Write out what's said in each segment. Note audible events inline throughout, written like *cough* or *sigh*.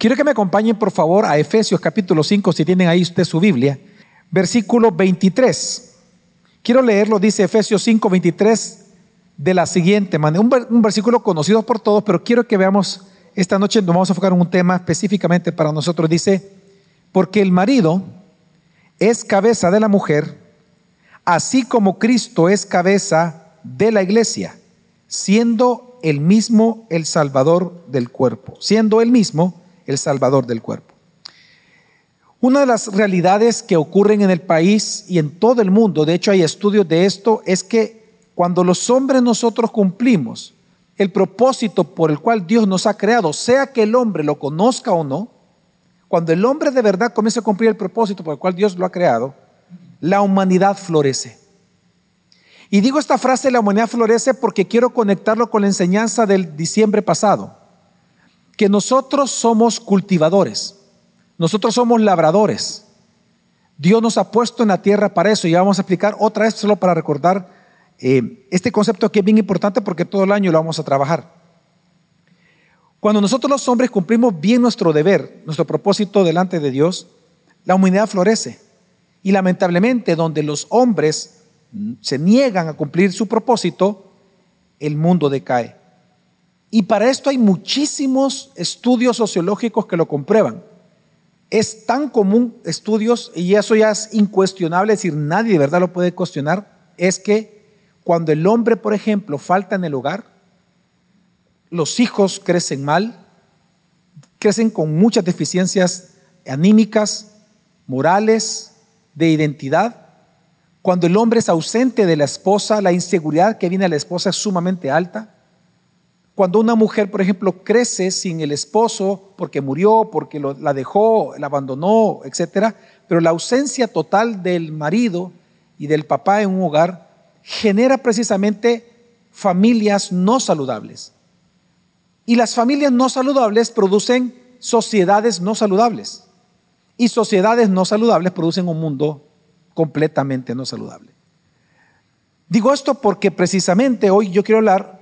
Quiero que me acompañen por favor a Efesios capítulo 5, si tienen ahí usted su Biblia, versículo 23. Quiero leerlo, dice Efesios 5, 23, de la siguiente manera. Un, un versículo conocido por todos, pero quiero que veamos esta noche, nos vamos a enfocar en un tema específicamente para nosotros. Dice, porque el marido es cabeza de la mujer, así como Cristo es cabeza de la iglesia, siendo el mismo el Salvador del cuerpo, siendo el mismo el Salvador del cuerpo. Una de las realidades que ocurren en el país y en todo el mundo, de hecho hay estudios de esto, es que cuando los hombres nosotros cumplimos el propósito por el cual Dios nos ha creado, sea que el hombre lo conozca o no, cuando el hombre de verdad comienza a cumplir el propósito por el cual Dios lo ha creado, la humanidad florece. Y digo esta frase, la humanidad florece, porque quiero conectarlo con la enseñanza del diciembre pasado, que nosotros somos cultivadores, nosotros somos labradores. Dios nos ha puesto en la tierra para eso y vamos a explicar otra vez solo para recordar eh, este concepto que es bien importante porque todo el año lo vamos a trabajar. Cuando nosotros los hombres cumplimos bien nuestro deber, nuestro propósito delante de Dios, la humanidad florece. Y lamentablemente donde los hombres se niegan a cumplir su propósito, el mundo decae. Y para esto hay muchísimos estudios sociológicos que lo comprueban. Es tan común estudios, y eso ya es incuestionable, es decir, nadie de verdad lo puede cuestionar, es que cuando el hombre, por ejemplo, falta en el hogar, los hijos crecen mal, crecen con muchas deficiencias anímicas, morales, de identidad, cuando el hombre es ausente de la esposa, la inseguridad que viene a la esposa es sumamente alta. Cuando una mujer, por ejemplo, crece sin el esposo porque murió, porque la dejó, la abandonó, etc. Pero la ausencia total del marido y del papá en un hogar genera precisamente familias no saludables. Y las familias no saludables producen sociedades no saludables. Y sociedades no saludables producen un mundo completamente no saludable. Digo esto porque precisamente hoy yo quiero hablar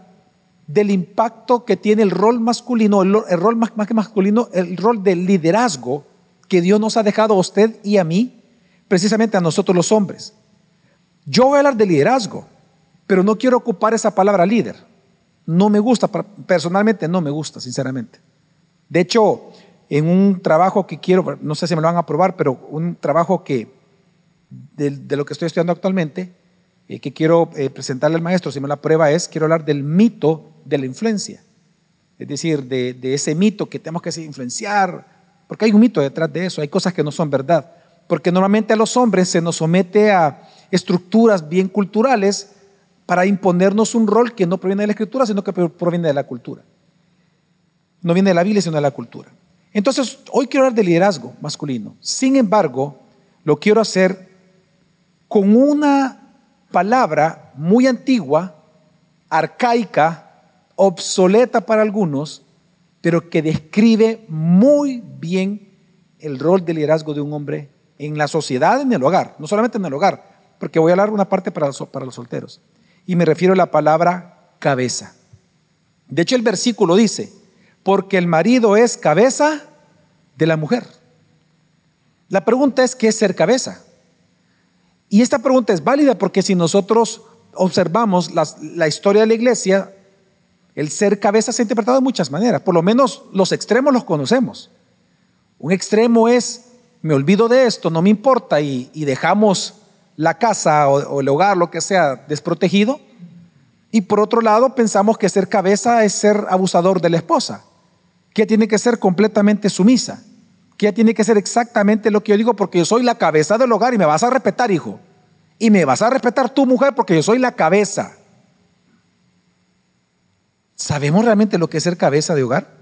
del impacto que tiene el rol masculino, el, rol más, que masculino, el rol del liderazgo que Dios nos ha dejado a usted y a mí, precisamente a nosotros los hombres. Yo voy a hablar de liderazgo, pero no quiero ocupar esa palabra líder. No me gusta, personalmente no me gusta, sinceramente. De hecho, en un trabajo que quiero, no sé si me lo van a aprobar, pero un trabajo que de, lo que estoy estudiando actualmente, eh, que quiero eh, presentarle al maestro, si me la prueba es, quiero hablar del mito de la influencia. Es decir, de, ese mito que tenemos que influenciar, porque hay un mito detrás de eso, hay cosas que no son verdad. Porque normalmente a los hombres se nos somete a estructuras bien culturales para imponernos un rol que no proviene de la escritura, sino que proviene de la cultura. No viene de la Biblia, sino de la cultura. Entonces, hoy quiero hablar de liderazgo masculino. Sin embargo, lo quiero hacer con una palabra muy antigua, arcaica, obsoleta para algunos, pero que describe muy bien el rol de liderazgo de un hombre en la sociedad, en el hogar, no solamente en el hogar, porque voy a hablar una parte para para los solteros. Y me refiero a la palabra cabeza. De hecho, el versículo dice, porque el marido es cabeza de la mujer. La pregunta es, ¿qué es ser cabeza? Y esta pregunta es válida porque si nosotros observamos la, historia de la iglesia, el ser cabeza se ha interpretado de muchas maneras. Por lo menos los extremos los conocemos. Un extremo es, me olvido de esto, no me importa y, dejamos la casa o, el hogar, lo que sea, desprotegido. Y por otro lado, pensamos que ser cabeza es ser abusador de la esposa, que tiene que ser completamente sumisa que tiene que ser exactamente lo que yo digo porque yo soy la cabeza del hogar y me vas a respetar, hijo. Y me vas a respetar tu mujer porque yo soy la cabeza. ¿Sabemos realmente lo que es ser cabeza de hogar?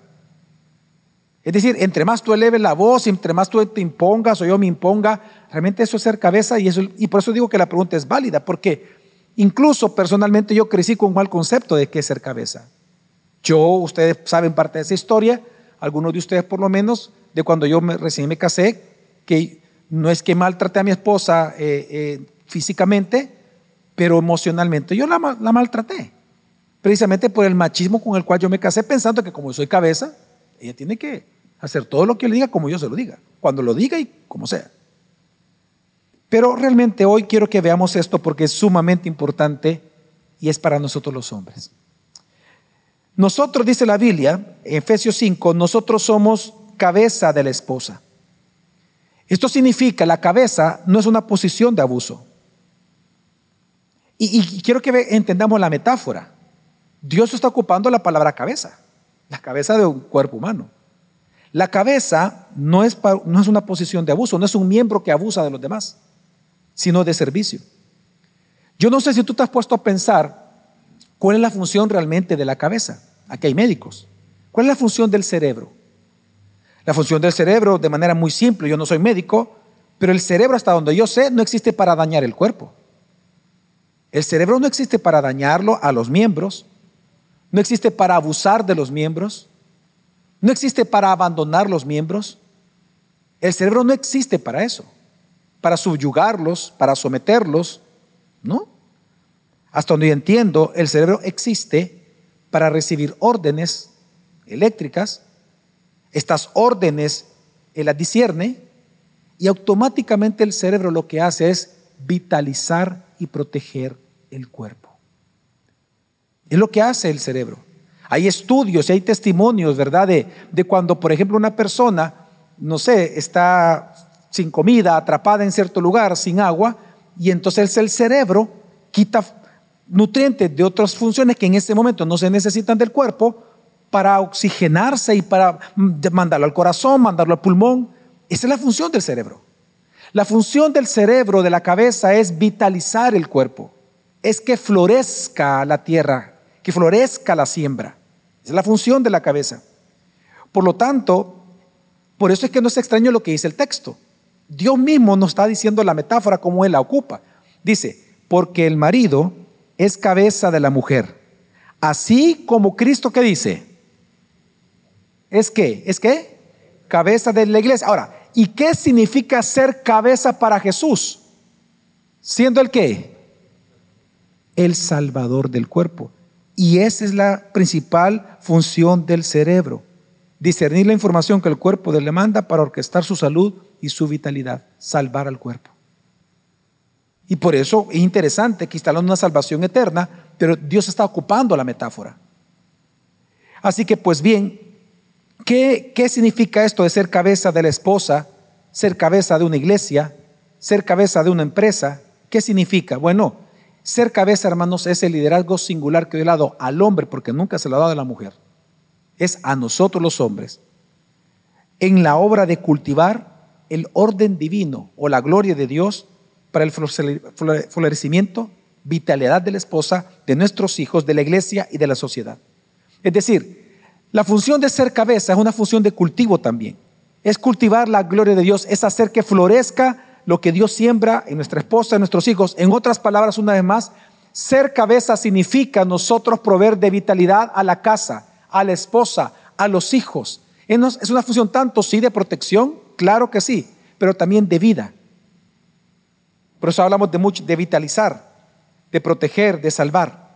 Es decir, entre más tú eleves la voz, entre más tú te impongas o yo me imponga, realmente eso es ser cabeza y, eso, y por eso digo que la pregunta es válida, porque incluso personalmente yo crecí con un mal concepto de qué es ser cabeza. Yo, ustedes saben parte de esa historia, algunos de ustedes por lo menos, de cuando yo recién me casé, que no es que maltraté a mi esposa eh, eh, físicamente, pero emocionalmente yo la, la maltraté. Precisamente por el machismo con el cual yo me casé, pensando que como soy cabeza, ella tiene que Hacer todo lo que le diga como yo se lo diga, cuando lo diga y como sea. Pero realmente hoy quiero que veamos esto porque es sumamente importante y es para nosotros los hombres. Nosotros, dice la Biblia, en Efesios 5, nosotros somos cabeza de la esposa. Esto significa, la cabeza no es una posición de abuso. Y, quiero que entendamos la metáfora. Dios está ocupando la palabra cabeza, la cabeza de un cuerpo humano. La cabeza no es, no es una posición de abuso, no es un miembro que abusa de los demás, sino de servicio. Yo no sé si tú te has puesto a pensar cuál es la función realmente de la cabeza. Aquí hay médicos. ¿Cuál es la función del cerebro? La función del cerebro, de manera muy simple, yo no soy médico, pero el cerebro, hasta donde yo sé, no existe para dañar el cuerpo. El cerebro no existe para dañarlo a los miembros, no existe para abusar de los miembros, no existe para abandonar los miembros. El cerebro no existe para eso, para subyugarlos, para someterlos, ¿no? Hasta donde yo entiendo, el cerebro existe para recibir órdenes eléctricas. Estas órdenes él las discierne y automáticamente el cerebro lo que hace es vitalizar y proteger el cuerpo. Es lo que hace el cerebro. Hay estudios y hay testimonios, ¿verdad? De, de cuando, por ejemplo, una persona, no sé, está sin comida, atrapada en cierto lugar, sin agua, y entonces el cerebro quita nutrientes de otras funciones que en ese momento no se necesitan del cuerpo para oxigenarse y para mandarlo al corazón, mandarlo al pulmón. Esa es la función del cerebro. La función del cerebro, de la cabeza, es vitalizar el cuerpo. Es que florezca la tierra, que florezca la siembra. Esa es la función de la cabeza. Por lo tanto, por eso es que no es extraño lo que dice el texto. Dios mismo nos está diciendo la metáfora como Él la ocupa. Dice, porque el marido es cabeza de la mujer. Así como Cristo que dice, es que, es que, cabeza de la iglesia. Ahora, ¿y qué significa ser cabeza para Jesús? Siendo el qué? El salvador del cuerpo. Y esa es la principal función del cerebro. Discernir la información que el cuerpo le manda para orquestar su salud y su vitalidad, salvar al cuerpo. Y por eso es interesante que instalan una salvación eterna, pero Dios está ocupando la metáfora. Así que pues bien, ¿qué, ¿qué significa esto de ser cabeza de la esposa, ser cabeza de una iglesia, ser cabeza de una empresa? ¿Qué significa? Bueno, ser cabeza, hermanos, es el liderazgo singular que he dado al hombre, porque nunca se lo ha dado a la mujer. Es a nosotros los hombres. En la obra de cultivar el orden divino o la gloria de Dios para el florecimiento, vitalidad de la esposa, de nuestros hijos, de la iglesia y de la sociedad. Es decir, la función de ser cabeza es una función de cultivo también. Es cultivar la gloria de Dios, es hacer que florezca lo que Dios siembra en nuestra esposa, en nuestros hijos. En otras palabras, una vez más, ser cabeza significa nosotros proveer de vitalidad a la casa, a la esposa, a los hijos. Es una función tanto, sí, de protección, claro que sí, pero también de vida. Por eso hablamos de, mucho, de vitalizar, de proteger, de salvar.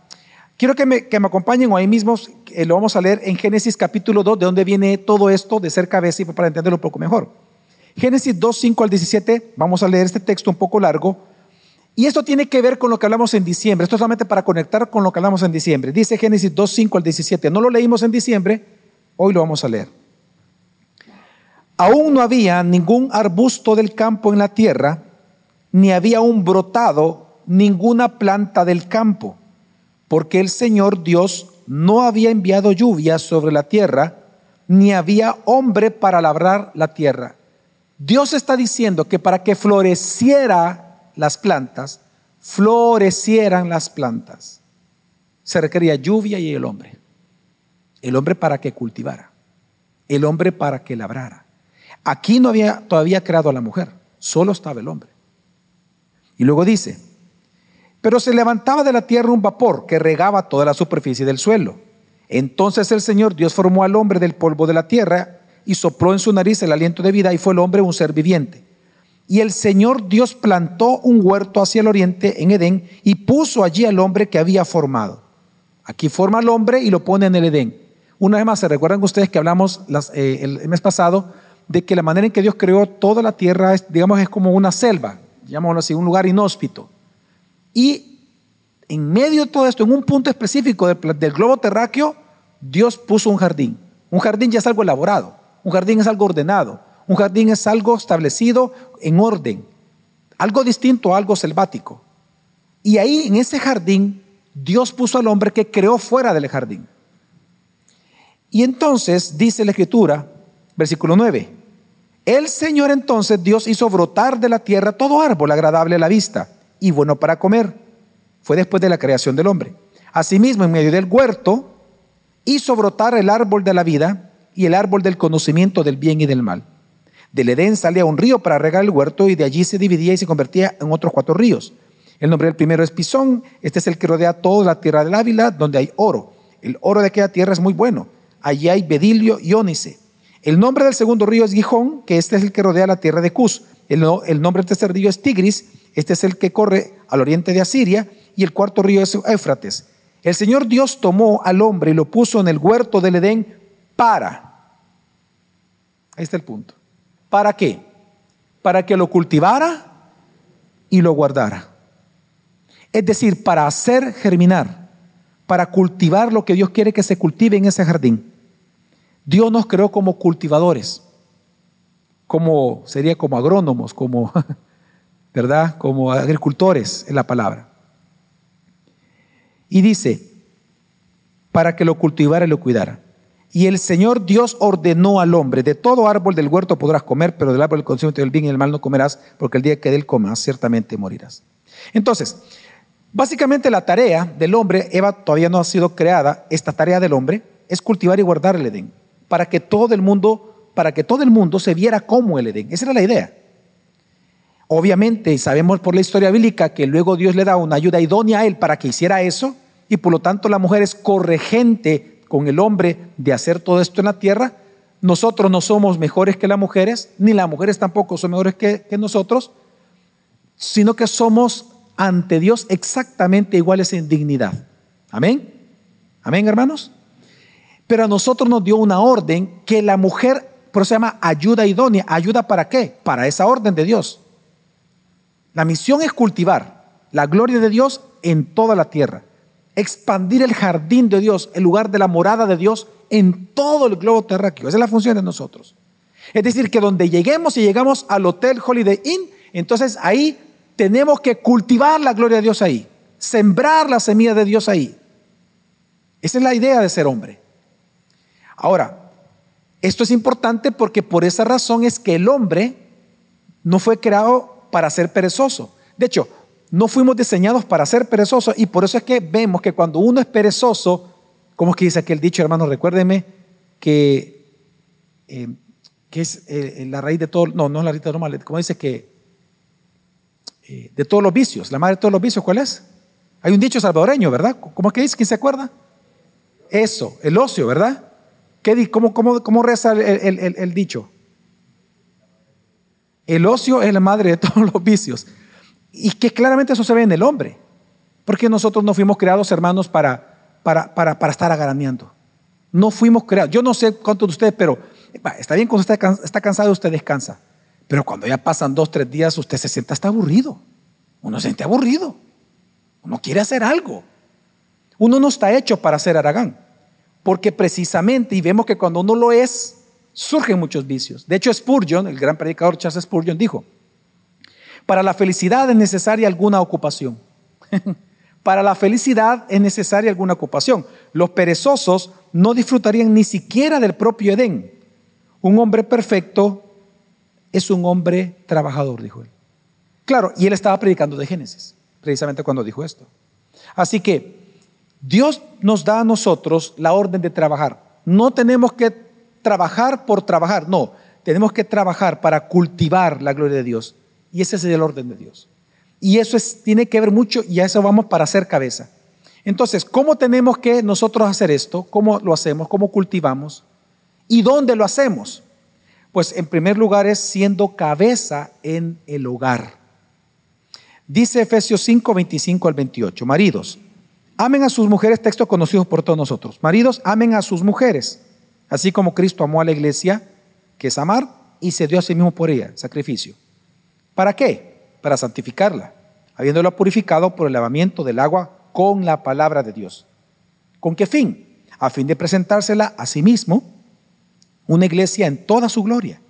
Quiero que me, que me acompañen o ahí mismo, eh, lo vamos a leer en Génesis capítulo 2, de donde viene todo esto de ser cabeza y para entenderlo un poco mejor. Génesis 2, 5 al 17, vamos a leer este texto un poco largo. Y esto tiene que ver con lo que hablamos en diciembre. Esto es solamente para conectar con lo que hablamos en diciembre. Dice Génesis 2, 5 al 17. No lo leímos en diciembre, hoy lo vamos a leer. Aún no había ningún arbusto del campo en la tierra ni había un brotado ninguna planta del campo, porque el Señor Dios no había enviado lluvia sobre la tierra, ni había hombre para labrar la tierra. Dios está diciendo que para que floreciera las plantas, florecieran las plantas, se requería lluvia y el hombre. El hombre para que cultivara, el hombre para que labrara. Aquí no había todavía creado a la mujer, solo estaba el hombre. Y luego dice, pero se levantaba de la tierra un vapor que regaba toda la superficie del suelo. Entonces el Señor Dios formó al hombre del polvo de la tierra y sopló en su nariz el aliento de vida y fue el hombre un ser viviente. Y el Señor Dios plantó un huerto hacia el oriente en Edén y puso allí al hombre que había formado. Aquí forma al hombre y lo pone en el Edén. Una vez más, ¿se recuerdan ustedes que hablamos eh, el mes pasado de que la manera en que Dios creó toda la tierra, es, digamos, es como una selva, llamémoslo así, un lugar inhóspito? Y en medio de todo esto, en un punto específico del, del globo terráqueo, Dios puso un jardín. Un jardín ya es algo elaborado, un jardín es algo ordenado, un jardín es algo establecido en orden, algo distinto a algo selvático. Y ahí, en ese jardín, Dios puso al hombre que creó fuera del jardín. Y entonces dice la escritura, versículo 9, el Señor entonces Dios hizo brotar de la tierra todo árbol agradable a la vista y bueno para comer. Fue después de la creación del hombre. Asimismo, en medio del huerto, hizo brotar el árbol de la vida y el árbol del conocimiento del bien y del mal. Del Edén salía un río para regar el huerto y de allí se dividía y se convertía en otros cuatro ríos. El nombre del primero es Pisón, este es el que rodea toda la tierra del Ávila, donde hay oro. El oro de aquella tierra es muy bueno. Allí hay bedilio y ónice. El nombre del segundo río es Gijón, que este es el que rodea la tierra de Cus. El, el nombre del tercer río es Tigris, este es el que corre al oriente de Asiria. Y el cuarto río es Éufrates. El Señor Dios tomó al hombre y lo puso en el huerto del Edén para. Ahí está el punto. ¿Para qué? Para que lo cultivara y lo guardara. Es decir, para hacer germinar, para cultivar lo que Dios quiere que se cultive en ese jardín. Dios nos creó como cultivadores, como sería como agrónomos, como *laughs* ¿verdad? Como agricultores en la palabra. Y dice, para que lo cultivara y lo cuidara. Y el Señor Dios ordenó al hombre, de todo árbol del huerto podrás comer, pero del árbol del conocimiento del bien y del mal no comerás, porque el día que de él comas, ciertamente morirás. Entonces, básicamente la tarea del hombre, Eva todavía no ha sido creada, esta tarea del hombre es cultivar y guardar el Edén, para que todo el mundo, para que todo el mundo se viera como el Edén. Esa era la idea. Obviamente, sabemos por la historia bíblica que luego Dios le da una ayuda idónea a él para que hiciera eso, y por lo tanto la mujer es corregente con el hombre de hacer todo esto en la tierra, nosotros no somos mejores que las mujeres, ni las mujeres tampoco son mejores que, nosotros, sino que somos ante Dios exactamente iguales en dignidad. Amén. Amén, hermanos. Pero a nosotros nos dio una orden que la mujer, por eso se llama ayuda idónea. ¿Ayuda para qué? Para esa orden de Dios. La misión es cultivar la gloria de Dios en toda la tierra expandir el jardín de Dios, el lugar de la morada de Dios en todo el globo terráqueo. Esa es la función de nosotros. Es decir, que donde lleguemos y llegamos al Hotel Holiday Inn, entonces ahí tenemos que cultivar la gloria de Dios ahí, sembrar la semilla de Dios ahí. Esa es la idea de ser hombre. Ahora, esto es importante porque por esa razón es que el hombre no fue creado para ser perezoso. De hecho, no fuimos diseñados para ser perezosos y por eso es que vemos que cuando uno es perezoso, como es que dice aquel dicho, hermano? Recuérdeme que, eh, que es eh, la raíz de todo, no, no es la raíz de todo dice que eh, de todos los vicios, la madre de todos los vicios, ¿cuál es? Hay un dicho salvadoreño, ¿verdad? ¿Cómo es que dice? ¿Quién se acuerda? Eso, el ocio, ¿verdad? ¿Qué, cómo, cómo, cómo reza el, el dicho? El ocio es la madre de *laughs* todos los vicios. Y que claramente eso se ve en el hombre. Porque nosotros no fuimos creados, hermanos, para, para, para, para estar agaraneando. No fuimos creados. Yo no sé cuántos de ustedes, pero está bien cuando usted está cansado, usted descansa. Pero cuando ya pasan dos, tres días, usted se siente hasta aburrido. Uno se siente aburrido. Uno quiere hacer algo. Uno no está hecho para ser Aragán. Porque precisamente, y vemos que cuando uno lo es, surgen muchos vicios. De hecho, Spurgeon, el gran predicador Charles Spurgeon, dijo, para la felicidad es necesaria alguna ocupación. *laughs* Para la felicidad es necesaria alguna ocupación. Los perezosos no disfrutarían ni siquiera del propio Edén. Un hombre perfecto es un hombre trabajador, dijo él. Claro, y él estaba predicando de Génesis, precisamente cuando dijo esto. Así que Dios nos da a nosotros la orden de trabajar. No tenemos que trabajar por trabajar, no, tenemos que trabajar para cultivar la gloria de Dios. Y ese es el orden de Dios. Y eso es, tiene que ver mucho y a eso vamos para hacer cabeza. Entonces, ¿cómo tenemos que nosotros hacer esto? ¿Cómo lo hacemos? ¿Cómo cultivamos? ¿Y dónde lo hacemos? Pues en primer lugar es siendo cabeza en el hogar. Dice Efesios 5, 25 al 28, maridos, Amen a sus mujeres, textos conocidos por todos nosotros. Maridos, amen a sus mujeres, así como Cristo amó a la iglesia, que es amar, y se dio a sí mismo por ella, sacrificio. ¿Para qué? Para santificarla, habiéndola purificado por el lavamiento del agua con la palabra de Dios. ¿Con qué fin? A fin de presentársela a sí mismo, una iglesia en toda su gloria,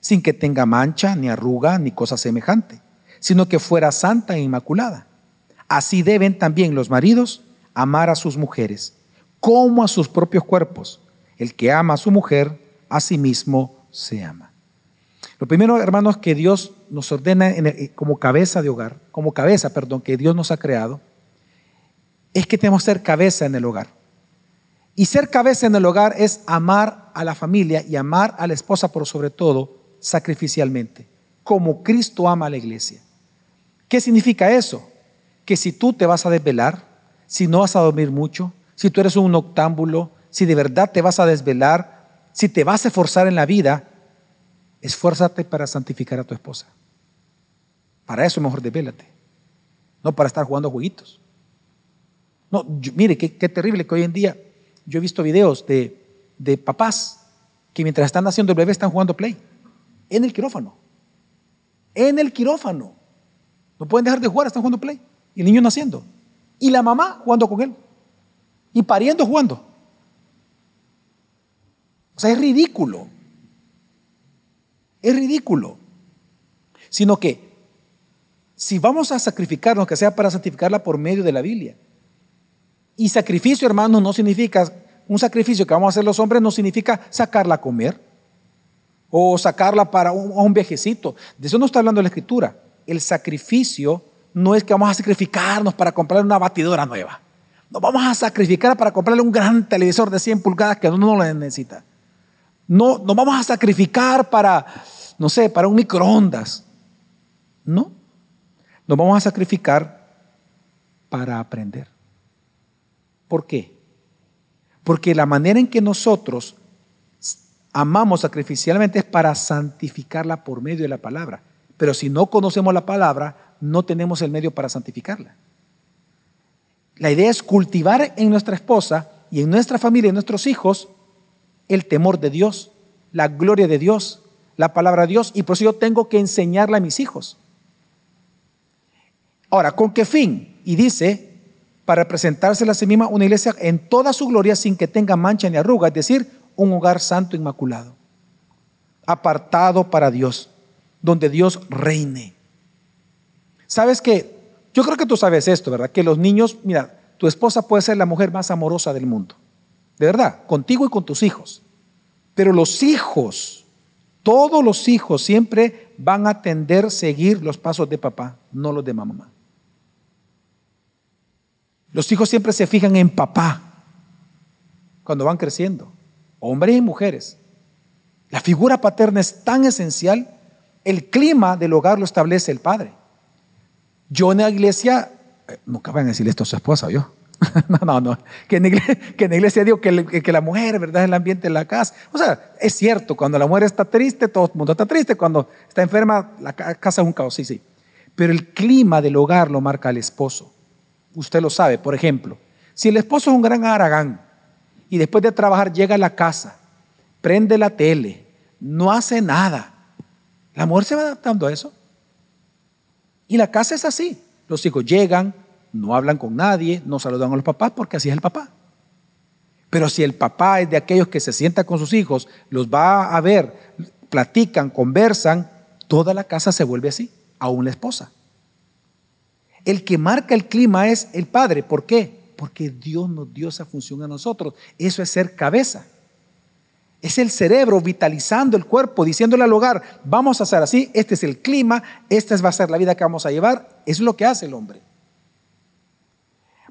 sin que tenga mancha, ni arruga, ni cosa semejante, sino que fuera santa e inmaculada. Así deben también los maridos amar a sus mujeres, como a sus propios cuerpos. El que ama a su mujer, a sí mismo se ama. Lo primero, hermanos, que Dios nos ordena como cabeza de hogar, como cabeza, perdón, que Dios nos ha creado, es que tenemos que ser cabeza en el hogar. Y ser cabeza en el hogar es amar a la familia y amar a la esposa por sobre todo sacrificialmente, como Cristo ama a la iglesia. ¿Qué significa eso? Que si tú te vas a desvelar, si no vas a dormir mucho, si tú eres un noctámbulo, si de verdad te vas a desvelar, si te vas a esforzar en la vida, esfuérzate para santificar a tu esposa. Para eso mejor desvélate, no para estar jugando jueguitos. No, mire, qué, terrible que hoy en día yo he visto videos de, de papás que mientras están haciendo el bebé están jugando play en el quirófano. En el quirófano. No pueden dejar de jugar, están jugando play. Y el niño naciendo. Y la mamá jugando con él. Y pariendo jugando. O sea, es ridículo. Es ridículo. Sino que si vamos a sacrificarnos, que sea para santificarla por medio de la Biblia. Y sacrificio, hermanos, no significa, un sacrificio que vamos a hacer los hombres no significa sacarla a comer o sacarla para un, viejecito. De eso no está hablando la escritura. El sacrificio no es que vamos a sacrificarnos para comprarle una batidora nueva. Nos vamos a sacrificar para comprarle un gran televisor de 100 pulgadas que uno no lo necesita. No, vamos a sacrificar para, no sé, para un microondas. No. Nos vamos a sacrificar para aprender. ¿Por qué? Porque la manera en que nosotros amamos sacrificialmente es para santificarla por medio de la palabra. Pero si no conocemos la palabra, no tenemos el medio para santificarla. La idea es cultivar en nuestra esposa y en nuestra familia en nuestros hijos el temor de Dios, la gloria de Dios, la palabra de Dios, y por eso yo tengo que enseñarla a mis hijos. Ahora, ¿con qué fin? Y dice, para presentarse a sí misma una iglesia en toda su gloria sin que tenga mancha ni arruga, es decir, un hogar santo inmaculado, apartado para Dios, donde Dios reine. Sabes que, yo creo que tú sabes esto, ¿verdad? Que los niños, mira, tu esposa puede ser la mujer más amorosa del mundo, de verdad, contigo y con tus hijos. Pero los hijos, todos los hijos siempre van a tender a seguir los pasos de papá, no los de mamá. Los hijos siempre se fijan en papá cuando van creciendo, hombres y mujeres. La figura paterna es tan esencial, el clima del hogar lo establece el padre. Yo en la iglesia, eh, nunca van a decirle esto a su esposa, yo. *laughs* no, no, no. Que en, en iglesia digo que, que, la mujer, ¿verdad? Es el ambiente de la casa. O sea, es cierto, cuando la mujer está triste, todo el mundo está triste. Cuando está enferma, la casa es un caos, sí, sí. Pero el clima del hogar lo marca el esposo. Usted lo sabe, por ejemplo. Si el esposo es un gran aragán y después de trabajar llega a la casa, prende la tele, no hace nada, la mujer se va adaptando a eso. Y la casa es así. Los hijos llegan, no hablan con nadie, no saludan a los papás porque así es el papá. Pero si el papá es de aquellos que se sienta con sus hijos, los va a ver, platican, conversan, toda la casa se vuelve así, aún la esposa. El que marca el clima es el padre. ¿Por qué? Porque Dios nos dio esa función a nosotros. Eso es ser cabeza. Es el cerebro vitalizando el cuerpo, diciéndole al hogar, vamos a hacer así, este es el clima, esta va a ser la vida que vamos a llevar. es lo que hace el hombre.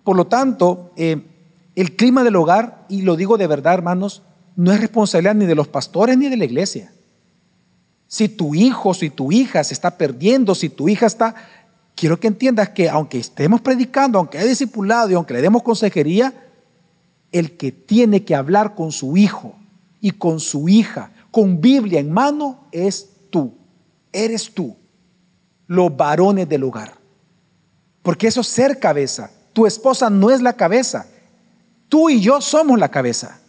Por lo tanto, eh, el clima del hogar, y lo digo de verdad, hermanos, no es responsabilidad ni de los pastores ni de la iglesia. Si tu hijo, si tu hija se está perdiendo, si tu hija está... Quiero que entiendas que aunque estemos predicando, aunque haya discipulado y aunque le demos consejería, el que tiene que hablar con su hijo y con su hija, con Biblia en mano, es tú. Eres tú, los varones del hogar. Porque eso es ser cabeza. Tu esposa no es la cabeza. Tú y yo somos la cabeza.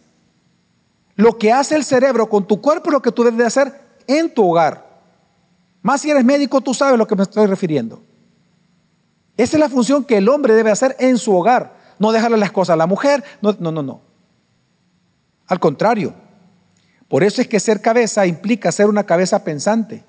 Lo que hace el cerebro con tu cuerpo es lo que tú debes de hacer en tu hogar. Más si eres médico, tú sabes a lo que me estoy refiriendo. Esa es la función que el hombre debe hacer en su hogar. No dejarle las cosas a la mujer. No, no, no. no. Al contrario. Por eso es que ser cabeza implica ser una cabeza pensante.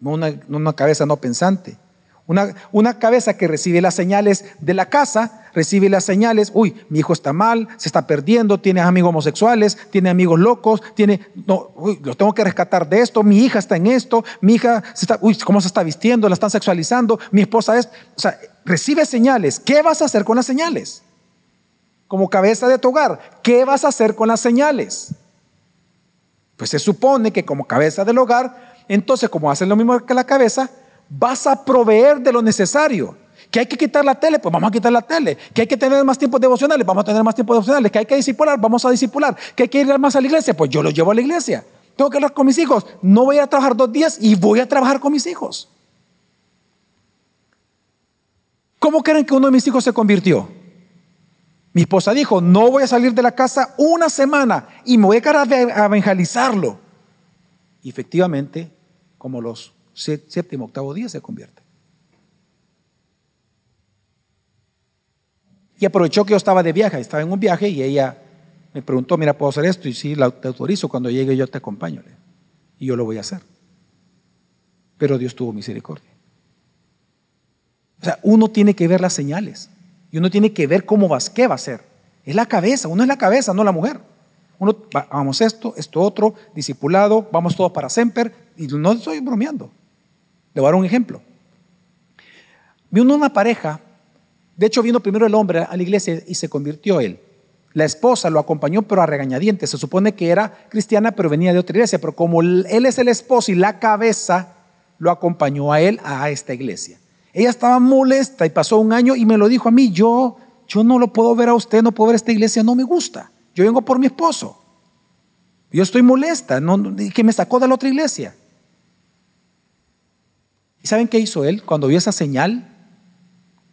No una, una cabeza no pensante. Una, una, cabeza que recibe las señales de la casa, recibe las señales, uy, mi hijo está mal, se está perdiendo, tiene amigos homosexuales, tiene amigos locos, tiene, no, uy, lo tengo que rescatar de esto, mi hija está en esto, mi hija se está, uy, cómo se está vistiendo, la están sexualizando, mi esposa es, o sea, recibe señales. ¿Qué vas a hacer con las señales? Como cabeza de tu hogar, ¿qué vas a hacer con las señales? Pues se supone que como cabeza del hogar, entonces como hacen lo mismo que la cabeza, vas a proveer de lo necesario. Que hay que quitar la tele, pues vamos a quitar la tele. Que hay que tener más tiempo devocionales, vamos a tener más tiempo devocionales. Que hay que discipular, vamos a discipular. Que hay que ir más a la iglesia, pues yo lo llevo a la iglesia. Tengo que hablar con mis hijos. No voy a trabajar dos días y voy a trabajar con mis hijos. ¿Cómo creen que uno de mis hijos se convirtió? Mi esposa dijo, no voy a salir de la casa una semana y me voy a quedar a evangelizarlo. Y efectivamente, como los séptimo, octavo día se convierte. Y aprovechó que yo estaba de viaje, estaba en un viaje y ella me preguntó, mira, ¿puedo hacer esto? Y sí, te autorizo, cuando llegue yo te acompaño. Y yo lo voy a hacer. Pero Dios tuvo misericordia. O sea, uno tiene que ver las señales. Y uno tiene que ver cómo vas, qué va a hacer. Es la cabeza, uno es la cabeza, no la mujer. Uno, vamos esto, esto otro, discipulado, vamos todos para Semper. Y no estoy bromeando. Le voy a dar un ejemplo. Vino una pareja, de hecho vino primero el hombre a la iglesia y se convirtió él. La esposa lo acompañó, pero a regañadientes. Se supone que era cristiana, pero venía de otra iglesia. Pero como él es el esposo y la cabeza, lo acompañó a él a esta iglesia. Ella estaba molesta y pasó un año y me lo dijo a mí. Yo, yo no lo puedo ver a usted, no puedo ver esta iglesia, no me gusta. Yo vengo por mi esposo. Yo estoy molesta, no, que me sacó de la otra iglesia. ¿Y saben qué hizo él cuando vio esa señal?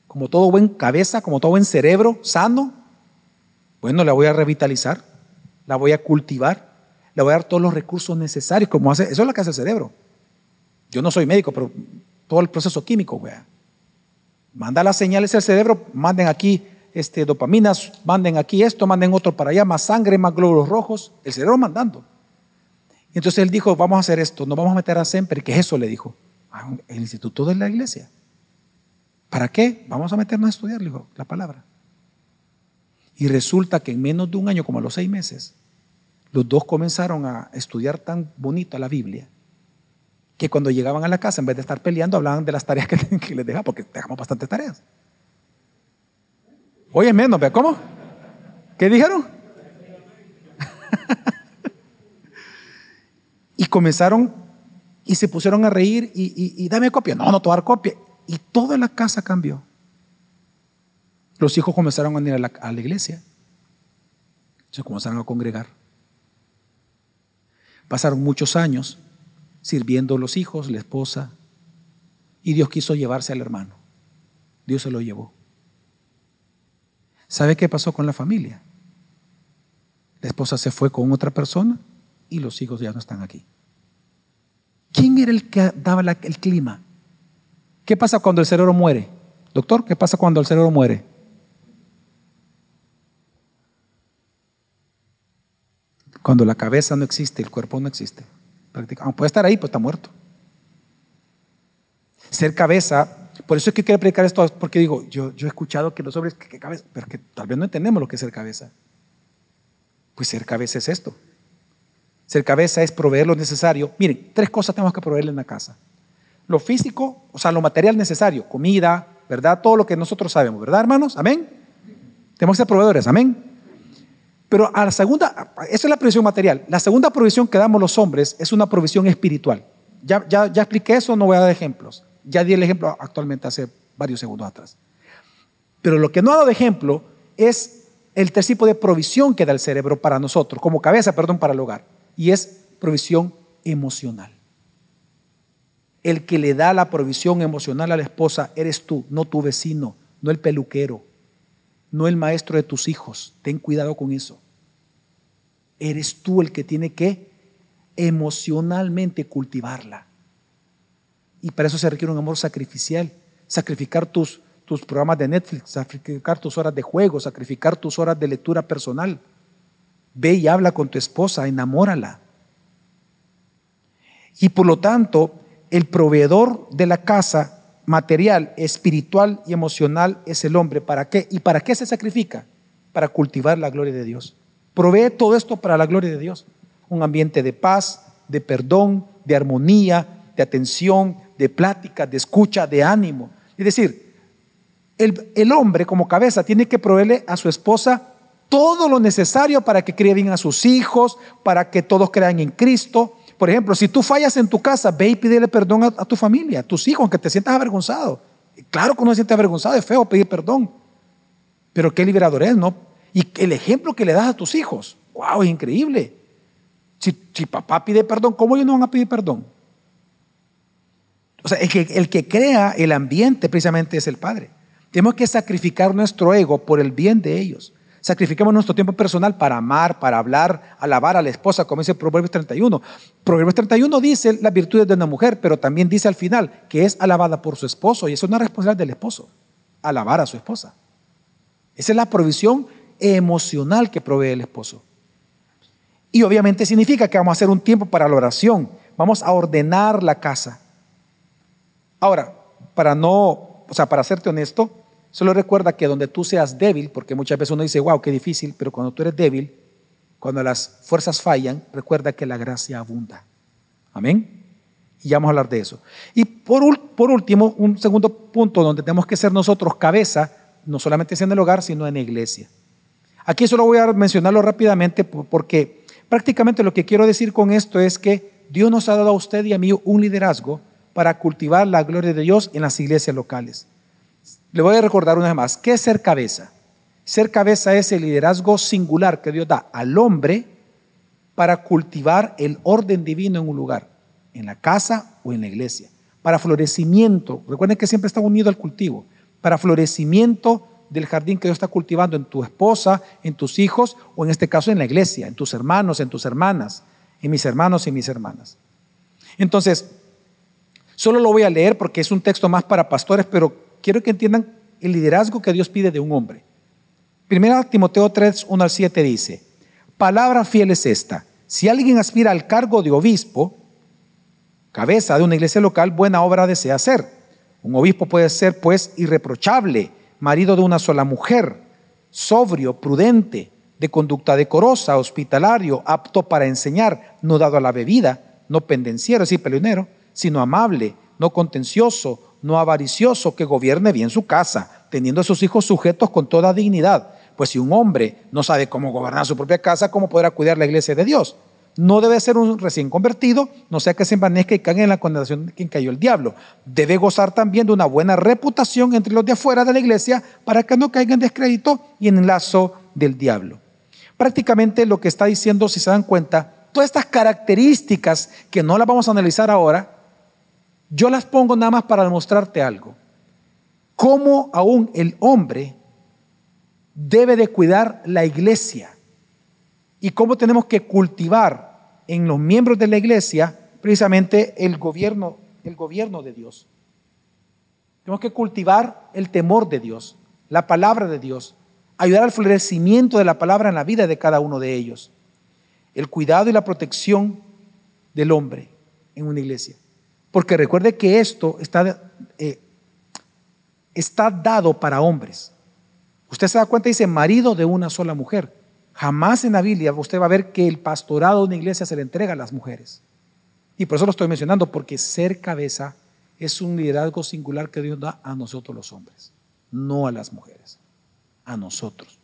Como todo buen cabeza, como todo buen cerebro sano. Bueno, la voy a revitalizar, la voy a cultivar, le voy a dar todos los recursos necesarios, como hace, eso es lo que hace el cerebro. Yo no soy médico, pero todo el proceso químico, wea. Manda las señales al cerebro, manden aquí este, dopaminas, manden aquí esto, manden otro para allá, más sangre, más glóbulos rojos, el cerebro mandando. Entonces él dijo, vamos a hacer esto, nos vamos a meter a Semper, ¿qué es eso? Le dijo el instituto de la iglesia. ¿Para qué? Vamos a meternos a estudiar, dijo, la palabra. Y resulta que en menos de un año, como a los seis meses, los dos comenzaron a estudiar tan bonito la Biblia que cuando llegaban a la casa, en vez de estar peleando, hablaban de las tareas que, *laughs* les dejaba, porque dejamos bastantes tareas. Oye, menos, ¿ve cómo? ¿Qué dijeron? *laughs* y comenzaron y se pusieron a reír y, dame copia. No, no te copia. Y toda la casa cambió. Los hijos comenzaron a ir a la, a la iglesia. Se comenzaron a congregar. Pasaron muchos años sirviendo los hijos, la esposa, y Dios quiso llevarse al hermano. Dios se lo llevó. ¿Sabe qué pasó con la familia? La esposa se fue con otra persona y los hijos ya no están aquí. ¿Quién era el que daba el clima? ¿Qué pasa cuando el cerebro muere? Doctor, ¿qué pasa cuando el cerebro muere? Cuando la cabeza no existe, el cuerpo no existe. puede estar ahí, pues está muerto. Ser cabeza, por eso es que quiero predicar esto, porque digo, yo, he escuchado que los hombres, que, cabeza, pero que tal vez no entendemos lo que es ser cabeza. Pues ser cabeza es esto. Ser cabeza es proveer lo necesario. Miren, tres cosas tenemos que proveerle en la casa. Lo físico, o sea, lo material necesario, comida, ¿verdad? Todo lo que nosotros sabemos, ¿verdad, hermanos? Amén. Tenemos que ser proveedores, amén. Pero a la segunda, esa es la provisión material. La segunda provisión que damos los hombres es una provisión espiritual. Ya, ya, ya expliqué eso, no voy a dar ejemplos. Ya di el ejemplo actualmente hace varios segundos atrás. Pero lo que no ha dado de ejemplo es el tercer tipo de provisión que da el cerebro para nosotros, como cabeza, perdón, para el hogar y es provisión emocional. El que le da la provisión emocional a la esposa eres tú, no tu vecino, no el peluquero, no el maestro de tus hijos. Ten cuidado con eso. Eres tú el que tiene que emocionalmente cultivarla. Y para eso se requiere un amor sacrificial. Sacrificar tus, tus programas de Netflix, sacrificar tus horas de juego, sacrificar tus horas de lectura personal. Ve y habla con tu esposa, enamórala. Y por lo tanto, el proveedor de la casa material, espiritual y emocional es el hombre. ¿Para qué? ¿Y para qué se sacrifica? Para cultivar la gloria de Dios. Provee todo esto para la gloria de Dios. Un ambiente de paz, de perdón, de armonía, de atención, de plática, de escucha, de ánimo. Es decir, el, hombre como cabeza tiene que proveerle a su esposa todo lo necesario para que críe bien a sus hijos, para que todos crean en Cristo, por ejemplo, si tú fallas en tu casa, ve y pídele perdón a, tu familia, a tus hijos, aunque te sientas avergonzado. Claro que uno se siente avergonzado, es feo pedir perdón. Pero qué liberador es, ¿no? Y el ejemplo que le das a tus hijos, wow, es increíble. Si, papá pide perdón, ¿cómo ellos no van a pedir perdón? O sea, el que crea el ambiente precisamente es el Padre. Tenemos que sacrificar nuestro ego por el bien de ellos. Sacrifiquemos nuestro tiempo personal para amar, para hablar, alabar a la esposa, como dice Proverbios 31. Proverbios 31 dice las virtudes de una mujer, pero también dice al final que es alabada por su esposo y eso es una responsabilidad del esposo, alabar a su esposa. Esa es la provisión emocional que provee el esposo. Y obviamente significa que vamos a hacer un tiempo para la oración, vamos a ordenar la casa. Ahora, para no, o sea, para serte honesto, Solo recuerda que donde tú seas débil, porque muchas veces uno dice, wow, qué difícil, pero cuando tú eres débil, cuando las fuerzas fallan, recuerda que la gracia abunda. Amén. Y ya vamos a hablar de eso. Y por, por último, un segundo punto donde tenemos que ser nosotros cabeza, no solamente en el hogar, sino en la iglesia. Aquí solo voy a mencionarlo rápidamente porque prácticamente lo que quiero decir con esto es que Dios nos ha dado a usted y a mí un liderazgo para cultivar la gloria de Dios en las iglesias locales. Le voy a recordar una vez más, ¿qué es ser cabeza? Ser cabeza es el liderazgo singular que Dios da al hombre para cultivar el orden divino en un lugar, en la casa o en la iglesia, para florecimiento. Recuerden que siempre está unido al cultivo, para florecimiento del jardín que Dios está cultivando en tu esposa, en tus hijos o en este caso en la iglesia, en tus hermanos, en tus hermanas, en mis hermanos y mis hermanas. Entonces, solo lo voy a leer porque es un texto más para pastores, pero quiero que entiendan el liderazgo que Dios pide de un hombre. Primera Timoteo 3, 1 al 7 dice, palabra fiel es esta, si alguien aspira al cargo de obispo, cabeza de una iglesia local, buena obra desea hacer. Un obispo puede ser pues irreprochable, marido de una sola mujer, sobrio, prudente, de conducta decorosa, hospitalario, apto para enseñar, no dado a la bebida, no pendenciero, es decir, sino amable, no contencioso, no avaricioso, que gobierne bien su casa, teniendo a sus hijos sujetos con toda dignidad. Pues si un hombre no sabe cómo gobernar su propia casa, ¿cómo podrá cuidar la iglesia de Dios? No debe ser un recién convertido, no sea que se envanezca y caiga en la condenación de quien cayó el diablo. Debe gozar también de una buena reputación entre los de afuera de la iglesia para que no caiga en descrédito y en el lazo del diablo. Prácticamente lo que está diciendo, si se dan cuenta, todas estas características que no las vamos a analizar ahora, yo las pongo nada más para demostrarte algo. Cómo aún el hombre debe de cuidar la iglesia y cómo tenemos que cultivar en los miembros de la iglesia precisamente el gobierno, el gobierno de Dios. Tenemos que cultivar el temor de Dios, la palabra de Dios, ayudar al florecimiento de la palabra en la vida de cada uno de ellos. El cuidado y la protección del hombre en una iglesia. Porque recuerde que esto está, eh, está dado para hombres. Usted se da cuenta, dice marido de una sola mujer. Jamás en la Biblia usted va a ver que el pastorado de una iglesia se le entrega a las mujeres. Y por eso lo estoy mencionando, porque ser cabeza es un liderazgo singular que Dios da a nosotros los hombres, no a las mujeres, a nosotros.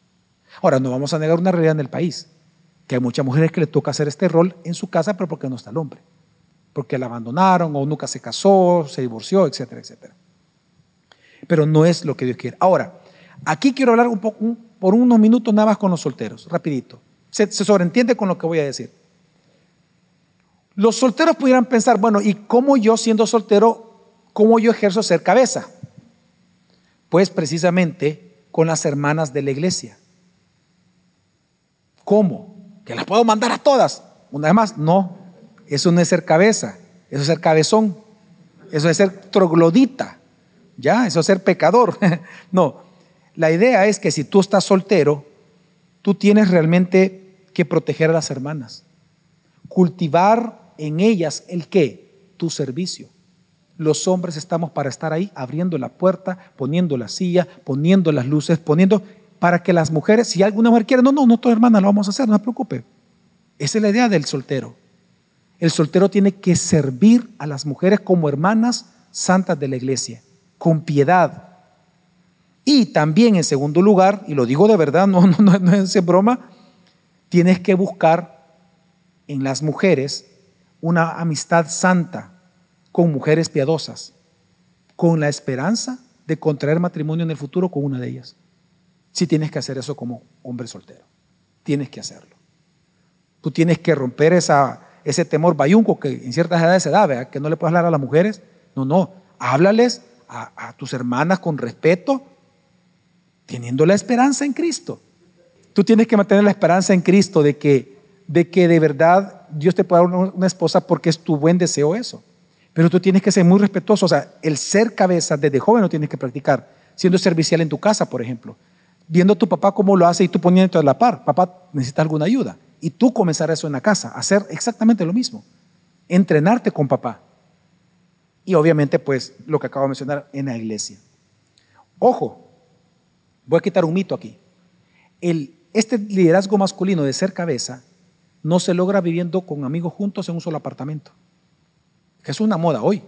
Ahora, no vamos a negar una realidad en el país, que hay muchas mujeres que le toca hacer este rol en su casa, pero porque no está el hombre porque la abandonaron o nunca se casó, se divorció, etcétera, etcétera. Pero no es lo que Dios quiere. Ahora, aquí quiero hablar un poco, por unos minutos nada más con los solteros, rapidito. Se, se sobreentiende con lo que voy a decir. Los solteros pudieran pensar, bueno, ¿y cómo yo siendo soltero, cómo yo ejerzo ser cabeza? Pues precisamente con las hermanas de la iglesia. ¿Cómo? ¿Que las puedo mandar a todas? Una vez más, no. Eso no es ser cabeza, eso es ser cabezón, eso es ser troglodita, ya, eso es ser pecador. *laughs* no, la idea es que si tú estás soltero, tú tienes realmente que proteger a las hermanas, cultivar en ellas el qué, tu servicio. Los hombres estamos para estar ahí abriendo la puerta, poniendo la silla, poniendo las luces, poniendo para que las mujeres, si alguna mujer quiere, no, no, no, tu hermana lo vamos a hacer, no se preocupe. Esa es la idea del soltero. El soltero tiene que servir a las mujeres como hermanas santas de la iglesia, con piedad. Y también en segundo lugar, y lo digo de verdad, no, es broma, tienes que buscar en las mujeres una amistad santa con mujeres piadosas, con la esperanza de contraer matrimonio en el futuro con una de ellas. Si tienes que hacer eso como hombre soltero, tienes que hacerlo. Tú tienes que romper esa, ese temor bayunco que en ciertas edades se da, ¿verdad? que no le puedes hablar a las mujeres. No, no, háblales a, tus hermanas con respeto, teniendo la esperanza en Cristo. Tú tienes que mantener la esperanza en Cristo de que de que de verdad Dios te pueda dar una esposa porque es tu buen deseo eso. Pero tú tienes que ser muy respetuoso. O sea, el ser cabeza desde joven lo tienes que practicar. Siendo servicial en tu casa, por ejemplo viendo a tu papá cómo lo hace y tú poniendo a la par, papá necesita alguna ayuda. Y tú comenzar eso en la casa, hacer exactamente lo mismo. Entrenarte con papá. Y obviamente, pues, lo que acabo de mencionar en la iglesia. Ojo, voy a quitar un mito aquí. El, este liderazgo masculino de ser cabeza no se logra viviendo con amigos juntos en un solo apartamento. Que es una moda hoy.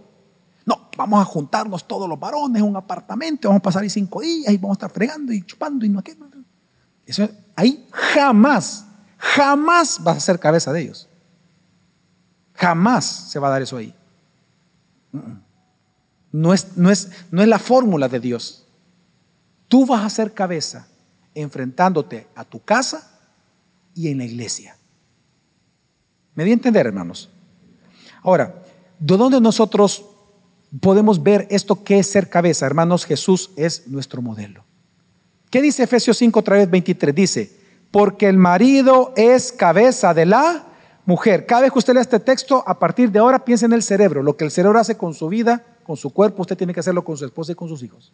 No, vamos a juntarnos todos los varones en un apartamento, vamos a pasar ahí cinco días y vamos a estar fregando y chupando y no ahí jamás, jamás vas a ser cabeza de ellos. Jamás se va a dar eso ahí. No es, no es, no es la fórmula de Dios. Tú vas a ser cabeza enfrentándote a tu casa y en la iglesia. ¿Me di a entender, hermanos? Ahora, ¿de dónde nosotros podemos ver esto que es ser cabeza. Hermanos, Jesús es nuestro modelo. ¿Qué dice Efesios 5, otra vez 23? Dice, porque el marido es cabeza de la mujer. Cada vez que usted lea este texto, a partir de ahora piensa en el cerebro. Lo que el cerebro hace con su vida, con su cuerpo, usted tiene que hacerlo con su esposa y con sus hijos.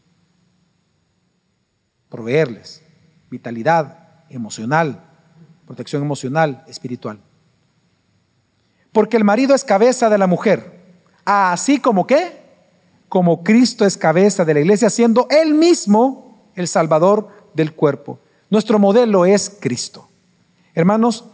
Proveerles vitalidad emocional, protección emocional, espiritual. Porque el marido es cabeza de la mujer. Así como qué? como Cristo es cabeza de la iglesia, siendo Él mismo el Salvador del cuerpo. Nuestro modelo es Cristo. Hermanos,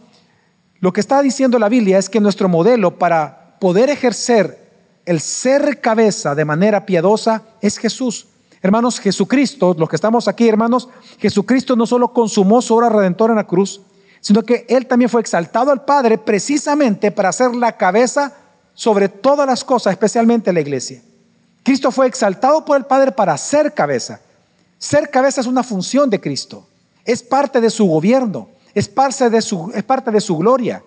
lo que está diciendo la Biblia es que nuestro modelo para poder ejercer el ser cabeza de manera piadosa es Jesús. Hermanos, Jesucristo, los que estamos aquí, hermanos, Jesucristo no solo consumó su obra redentora en la cruz, sino que Él también fue exaltado al Padre precisamente para ser la cabeza sobre todas las cosas, especialmente la iglesia. Cristo fue exaltado por el Padre para ser cabeza. Ser cabeza es una función de Cristo. Es parte de su gobierno. Es parte de su, es parte de su gloria.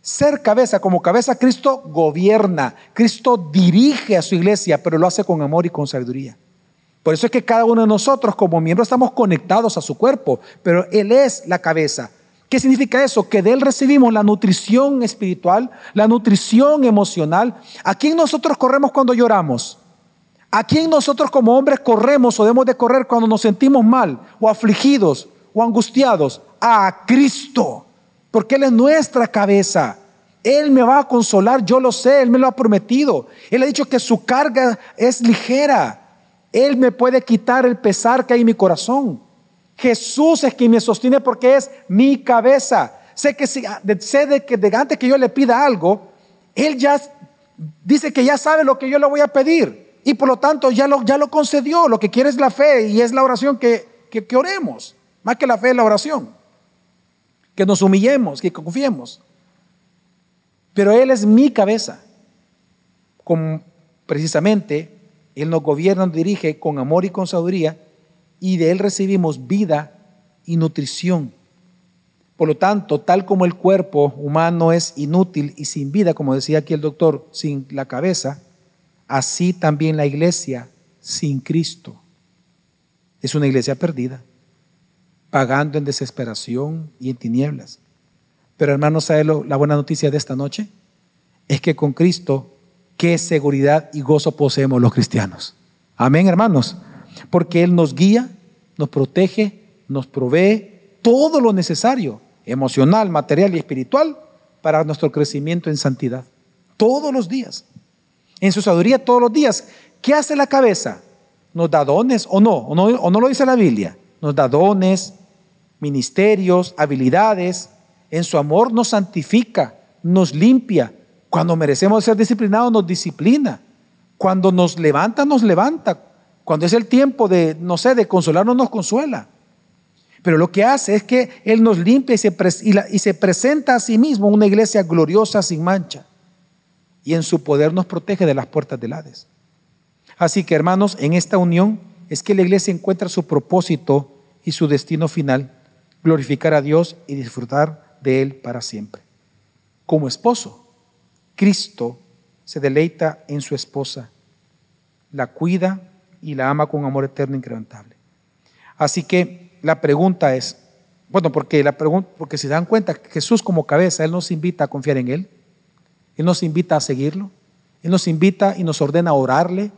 Ser cabeza, como cabeza, Cristo gobierna. Cristo dirige a su iglesia, pero lo hace con amor y con sabiduría. Por eso es que cada uno de nosotros como miembros estamos conectados a su cuerpo, pero Él es la cabeza. ¿Qué significa eso? Que de Él recibimos la nutrición espiritual, la nutrición emocional. ¿A quién nosotros corremos cuando lloramos? ¿A quién nosotros como hombres corremos o debemos de correr cuando nos sentimos mal o afligidos o angustiados? A Cristo, porque Él es nuestra cabeza. Él me va a consolar, yo lo sé, Él me lo ha prometido. Él ha dicho que su carga es ligera. Él me puede quitar el pesar que hay en mi corazón. Jesús es quien me sostiene porque es mi cabeza. Sé que si, sé de que de antes que yo le pida algo, Él ya dice que ya sabe lo que yo le voy a pedir. Y por lo tanto ya lo, ya lo concedió. Lo que quiere es la fe y es la oración que, que, oremos. Más que la fe es la oración. Que nos humillemos, que confiemos. Pero Él es mi cabeza. Como precisamente Él nos gobierna, nos dirige con amor y con sabiduría. Y de Él recibimos vida y nutrición. Por lo tanto, tal como el cuerpo humano es inútil y sin vida, como decía aquí el doctor, sin la cabeza, así también la iglesia sin Cristo. es una iglesia perdida, pagando en desesperación y en tinieblas. Pero hermanos, ¿sabe la buena noticia de esta noche? Es que con Cristo, qué seguridad y gozo poseemos los cristianos. Amén, hermanos. Porque Él nos guía, nos protege, nos provee todo lo necesario, emocional, material y espiritual, para nuestro crecimiento en santidad. Todos los días. En su sabiduría todos los días. ¿Qué hace la cabeza? ¿Nos da dones o no? ¿O no, o no lo dice la Biblia? Nos da dones, ministerios, habilidades. En su amor nos santifica, nos limpia. Cuando merecemos ser disciplinados, nos disciplina. Cuando nos levanta, nos levanta. Cuando es el tiempo de, no sé, de consolarnos, nos consuela. Pero lo que hace es que Él nos limpia y se, y se presenta a sí mismo una iglesia gloriosa sin mancha. Y en su poder nos protege de las puertas del Hades. Así que hermanos, en esta unión es que la iglesia encuentra su propósito y su destino final, glorificar a Dios y disfrutar de Él para siempre. Como esposo, Cristo se deleita en su esposa, la cuida y la ama con amor eterno e incrementable. Así que la pregunta es, bueno, porque, la pregunta, porque se dan cuenta, Jesús como cabeza, Él nos invita a confiar en Él, Él nos invita a seguirlo, Él nos invita y nos ordena a orarle,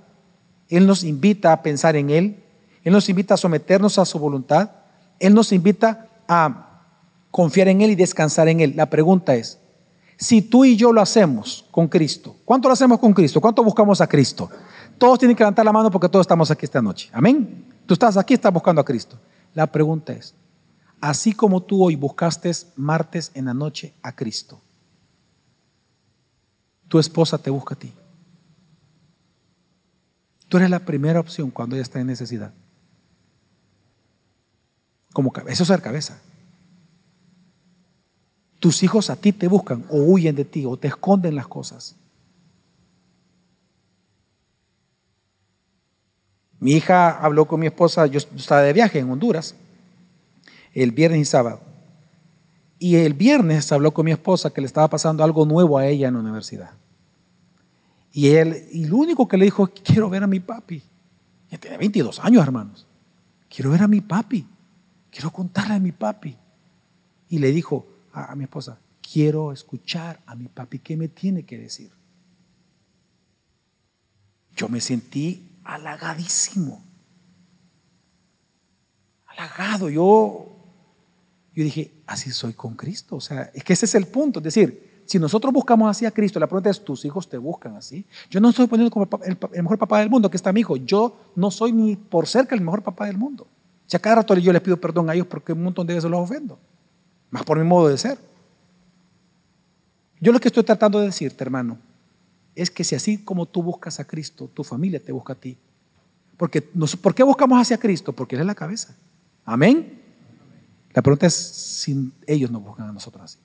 Él nos invita a pensar en Él, Él nos invita a someternos a su voluntad, Él nos invita a confiar en Él y descansar en Él. La pregunta es, si tú y yo lo hacemos con Cristo, ¿cuánto lo hacemos con Cristo? ¿Cuánto buscamos a Cristo? Todos tienen que levantar la mano porque todos estamos aquí esta noche. Amén. Tú estás aquí, estás buscando a Cristo. La pregunta es, así como tú hoy buscaste martes en la noche a Cristo, tu esposa te busca a ti. Tú eres la primera opción cuando ella está en necesidad. Como eso es ser cabeza. Tus hijos a ti te buscan o huyen de ti o te esconden las cosas. Mi hija habló con mi esposa, yo estaba de viaje en Honduras, el viernes y sábado. Y el viernes habló con mi esposa que le estaba pasando algo nuevo a ella en la universidad. Y él, y lo único que le dijo, quiero ver a mi papi. Ya tiene 22 años, hermanos. Quiero ver a mi papi. Quiero contarle a mi papi. Y le dijo a, mi esposa, quiero escuchar a mi papi. ¿Qué me tiene que decir? Yo me sentí halagadísimo. Halagado. Yo, yo dije, así soy con Cristo. O sea, es que ese es el punto. Es decir, si nosotros buscamos así a Cristo, la pregunta es, ¿tus hijos te buscan así? Yo no estoy poniendo como el, mejor papá del mundo, que está mi hijo. Yo no soy ni por cerca el mejor papá del mundo. Si a cada rato yo les pido perdón a ellos porque un montón de veces los ofendo. Más por mi modo de ser. Yo lo que estoy tratando de decirte, hermano, es que si así como tú buscas a Cristo, tu familia te busca a ti. Porque ¿Por qué buscamos hacia Cristo? Porque Él es la cabeza. Amén. La pregunta es si ellos nos buscan a nosotros así.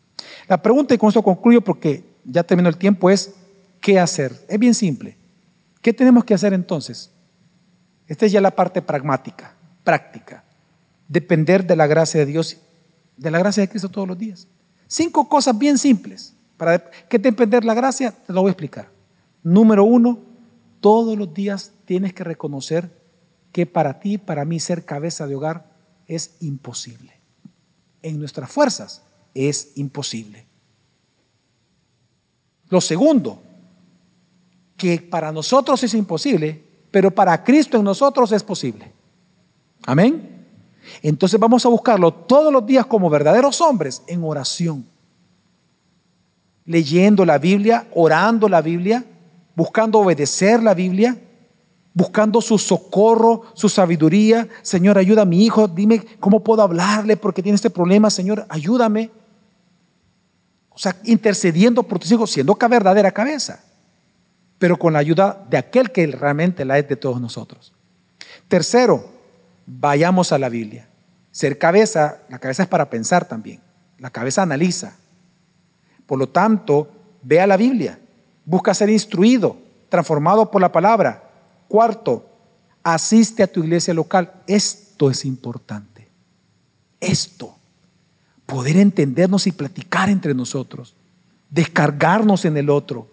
La pregunta, y con esto concluyo porque ya terminó el tiempo, es ¿qué hacer? Es bien simple. ¿Qué tenemos que hacer entonces? Esta es ya la parte pragmática, práctica. Depender de la gracia de Dios, de la gracia de Cristo todos los días. Cinco cosas bien simples. Para que depender la gracia, te lo voy a explicar. Número uno, todos los días tienes que reconocer que para ti, para mí, ser cabeza de hogar es imposible. En nuestras fuerzas es imposible. Lo segundo, que para nosotros es imposible, pero para Cristo en nosotros es posible. Amén. Entonces vamos a buscarlo todos los días como verdaderos hombres en oración. Leyendo la Biblia, orando la Biblia, buscando obedecer la Biblia, buscando su socorro, su sabiduría. Señor, ayuda a mi hijo, dime cómo puedo hablarle porque tiene este problema. Señor, ayúdame. O sea, intercediendo por tus hijos, siendo verdadera cabeza, pero con la ayuda de aquel que realmente la es de todos nosotros. Tercero, vayamos a la Biblia. Ser cabeza, la cabeza es para pensar también. La cabeza analiza. Por lo tanto, ve a la Biblia. Busca ser instruido, transformado por la palabra. Cuarto, asiste a tu iglesia local. Esto es importante. Esto. Poder entendernos y platicar entre nosotros. Descargarnos en el otro.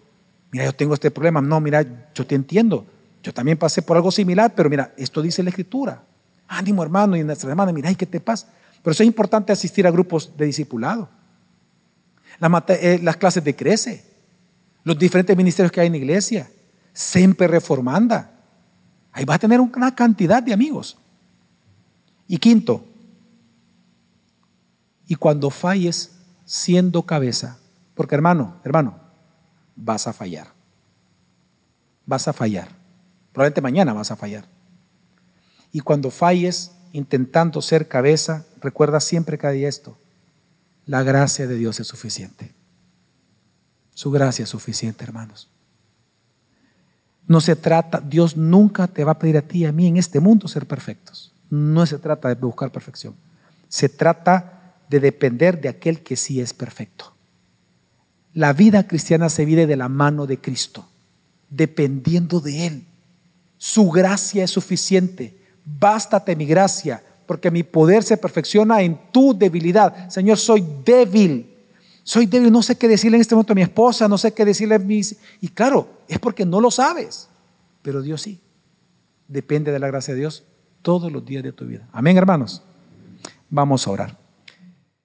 Mira, yo tengo este problema. No, mira, yo te entiendo. Yo también pasé por algo similar, pero mira, esto dice la escritura. Ánimo, hermano, y nuestra hermana, mira, ¿qué te pasa? Pero eso es importante asistir a grupos de discipulado. Eh, las, clases de Crece, los diferentes ministerios que hay en la iglesia, siempre reformanda. Ahí vas a tener una cantidad de amigos. Y quinto, y cuando falles siendo cabeza, porque hermano, hermano, vas a fallar. Vas a fallar. Probablemente mañana vas a fallar. Y cuando falles intentando ser cabeza, recuerda siempre cada día esto. La gracia de Dios es suficiente. Su gracia es suficiente, hermanos. No se trata, Dios nunca te va a pedir a ti y a mí en este mundo ser perfectos. No se trata de buscar perfección. Se trata de depender de aquel que sí es perfecto. La vida cristiana se vive de la mano de Cristo, dependiendo de Él. Su gracia es suficiente. Bástate mi gracia, porque mi poder se perfecciona en tu debilidad. Señor, soy débil. Soy débil, no sé qué decirle en este momento a mi esposa, no sé qué decirle a mis... Y claro, es porque no lo sabes, pero Dios sí. Depende de la gracia de Dios todos los días de tu vida. Amén, hermanos. Vamos a orar.